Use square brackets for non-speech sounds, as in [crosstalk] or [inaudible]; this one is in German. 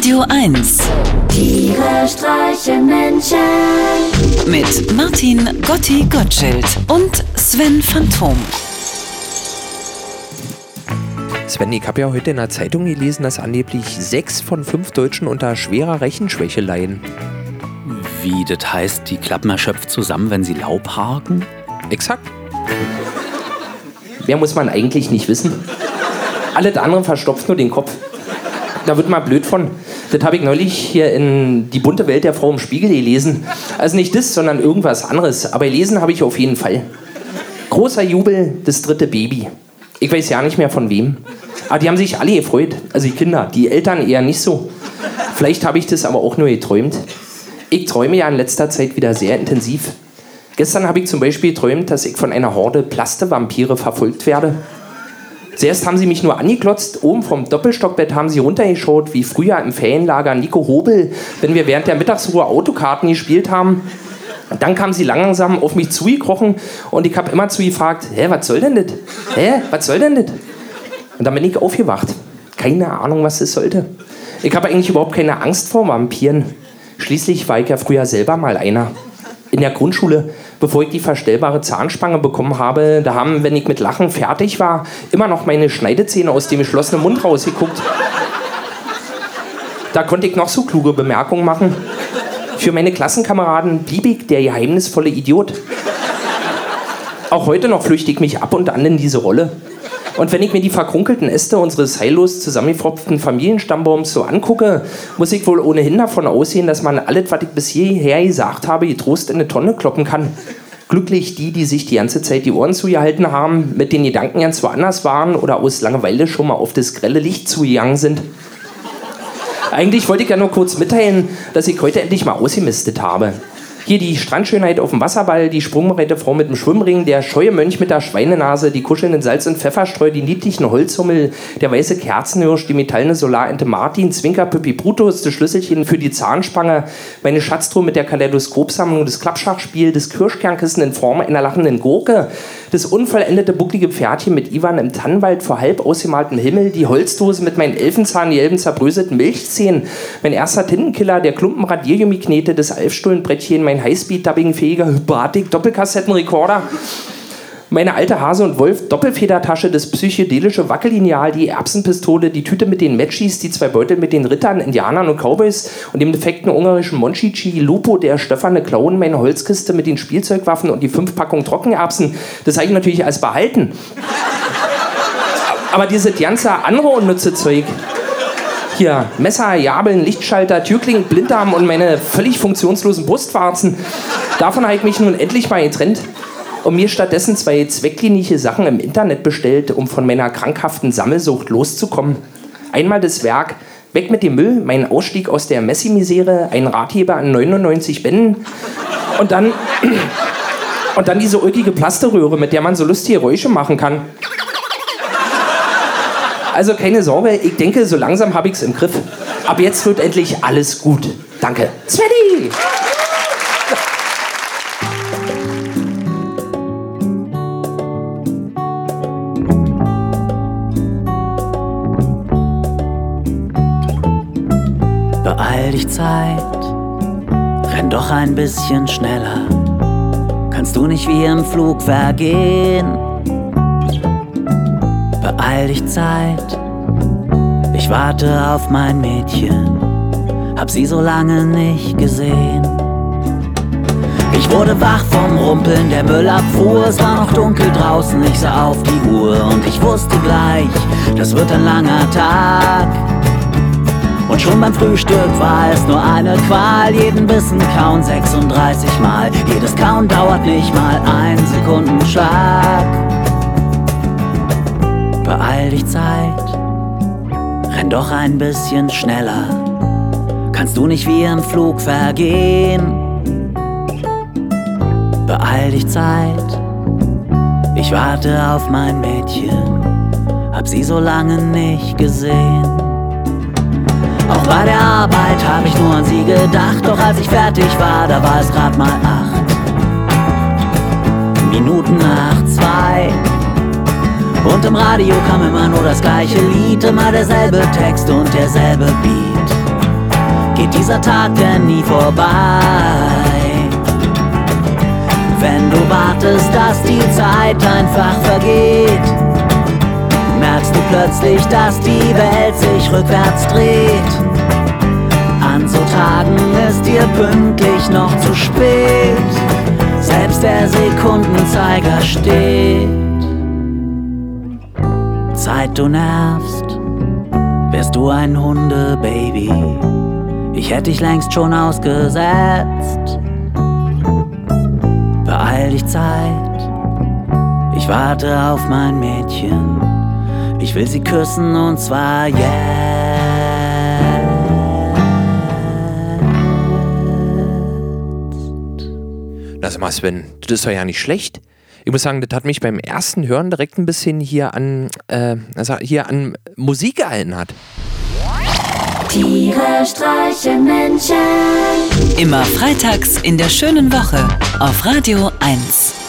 Radio 1. Tiere streichen Menschen. Mit Martin Gotti Gottschild und Sven Phantom. Sven, ich habe ja heute in der Zeitung gelesen, dass angeblich sechs von fünf Deutschen unter schwerer Rechenschwäche leiden. Wie, das heißt, die klappen erschöpft zusammen, wenn sie Laub harken? Exakt. Mehr muss man eigentlich nicht wissen. Alles andere verstopft nur den Kopf. Da wird man blöd von. Das habe ich neulich hier in Die bunte Welt der Frau im Spiegel gelesen. Also nicht das, sondern irgendwas anderes. Aber gelesen habe ich auf jeden Fall. Großer Jubel, das dritte Baby. Ich weiß ja nicht mehr von wem. Aber die haben sich alle gefreut. Also die Kinder, die Eltern eher nicht so. Vielleicht habe ich das aber auch nur geträumt. Ich träume ja in letzter Zeit wieder sehr intensiv. Gestern habe ich zum Beispiel geträumt, dass ich von einer Horde Plastevampire verfolgt werde. Zuerst haben sie mich nur angeklotzt, oben vom Doppelstockbett haben sie runtergeschaut, wie früher im Ferienlager Nico Hobel, wenn wir während der Mittagsruhe Autokarten gespielt haben. Dann kamen sie langsam auf mich zugekrochen und ich habe immer zu gefragt, hä, was soll denn das? Hä, was soll denn das? Und dann bin ich aufgewacht. Keine Ahnung, was das sollte. Ich habe eigentlich überhaupt keine Angst vor Vampiren. Schließlich war ich ja früher selber mal einer. In der Grundschule, bevor ich die verstellbare Zahnspange bekommen habe, da haben, wenn ich mit Lachen fertig war, immer noch meine Schneidezähne aus dem geschlossenen Mund rausgeguckt. Da konnte ich noch so kluge Bemerkungen machen. Für meine Klassenkameraden blieb ich der geheimnisvolle Idiot. Auch heute noch flüchte ich mich ab und an in diese Rolle. Und wenn ich mir die verkrunkelten Äste unseres heillos zusammengepfropften Familienstammbaums so angucke, muss ich wohl ohnehin davon ausgehen, dass man alles, was ich bis hierher gesagt habe, getrost in eine Tonne kloppen kann. Glücklich die, die sich die ganze Zeit die Ohren zugehalten haben, mit den Gedanken ganz woanders waren oder aus Langeweile schon mal auf das grelle Licht zugegangen sind. Eigentlich wollte ich ja nur kurz mitteilen, dass ich heute endlich mal ausgemistet habe. Hier die Strandschönheit auf dem Wasserball, die sprungbereite Frau mit dem Schwimmring, der scheue Mönch mit der Schweinenase, die kuschelnden Salz- und Pfefferstreu, die niedlichen Holzhummel, der weiße Kerzenhirsch, die metallene Solarente Martin, Zwinker, Pippi Brutus, das Schlüsselchen für die Zahnspange, meine Schatztruhe mit der Kaleidoskopsammlung, das Klappschachspiel, das Kirschkernkissen in Form einer lachenden Gurke, das unvollendete bucklige Pferdchen mit Ivan im Tannenwald vor halb ausgemaltem Himmel, die Holzdose mit meinen Elfenzahn, gelben zerbröselten Milchzähnen, mein erster Tintenkiller, der Klumpen Radiergummiknete, das Alfstullenbrettchen, mein Highspeed-Dubbing-fähiger Hypatik-Doppelkassettenrekorder, meine alte Hase- und Wolf-Doppelfedertasche, das psychedelische Wackellineal, die Erbsenpistole, die Tüte mit den Matchis, die zwei Beutel mit den Rittern, Indianern und Cowboys und dem defekten ungarischen Monchichi, Lupo, der stöfferne Clown, meine Holzkiste mit den Spielzeugwaffen und die fünf Packungen Trockenerbsen, das habe ich natürlich als behalten. Aber dieses ganze andere unnütze Zeug, hier Messer, Jabeln, Lichtschalter, Türklingen, Blinddarm und meine völlig funktionslosen Brustwarzen. Davon habe ich mich nun endlich mal getrennt und mir stattdessen zwei zweckklinische Sachen im Internet bestellt, um von meiner krankhaften Sammelsucht loszukommen. Einmal das Werk Weg mit dem Müll, mein Ausstieg aus der Messi-Misere, ein Ratgeber an 99 Bänden und dann, [clears throat] und dann diese ulkige Plasterröhre, mit der man so lustige Geräusche machen kann. Also keine Sorge, ich denke, so langsam habe ich es im Griff. Ab jetzt wird endlich alles gut. Danke. Svenny! Beeil dich Zeit, renn doch ein bisschen schneller. Kannst du nicht wie im Flug vergehen? Beeil dich Zeit, ich warte auf mein Mädchen, hab sie so lange nicht gesehen. Ich wurde wach vom Rumpeln der Müllabfuhr, es war noch dunkel draußen, ich sah auf die Uhr und ich wusste gleich, das wird ein langer Tag. Und schon beim Frühstück war es nur eine Qual, jeden Bissen kauen 36 Mal. Jedes Kauen dauert nicht mal einen Sekundenschlag. Beeil dich Zeit, renn doch ein bisschen schneller. Kannst du nicht wie im Flug vergehen? Beeil dich Zeit, ich warte auf mein Mädchen, hab sie so lange nicht gesehen. Auch bei der Arbeit hab ich nur an sie gedacht, doch als ich fertig war, da war es grad mal acht. Minuten nach zwei. Und im Radio kam immer nur das gleiche Lied, immer derselbe Text und derselbe Beat. geht dieser Tag denn nie vorbei. Wenn du wartest, dass die Zeit einfach vergeht, merkst du plötzlich, dass die Welt sich rückwärts dreht. An so Tagen ist dir pünktlich noch zu spät, selbst der Sekundenzeiger steht. Zeit du nervst, wärst du ein Hundebaby. Ich hätte dich längst schon ausgesetzt. Beeil dich Zeit, ich warte auf mein Mädchen. Ich will sie küssen und zwar jetzt. Das mal, Sven, das ist doch ja nicht schlecht. Ich muss sagen, das hat mich beim ersten Hören direkt ein bisschen hier an, äh, also hier an Musik erinnert. Tiere streichen Menschen. Immer freitags in der schönen Woche auf Radio 1.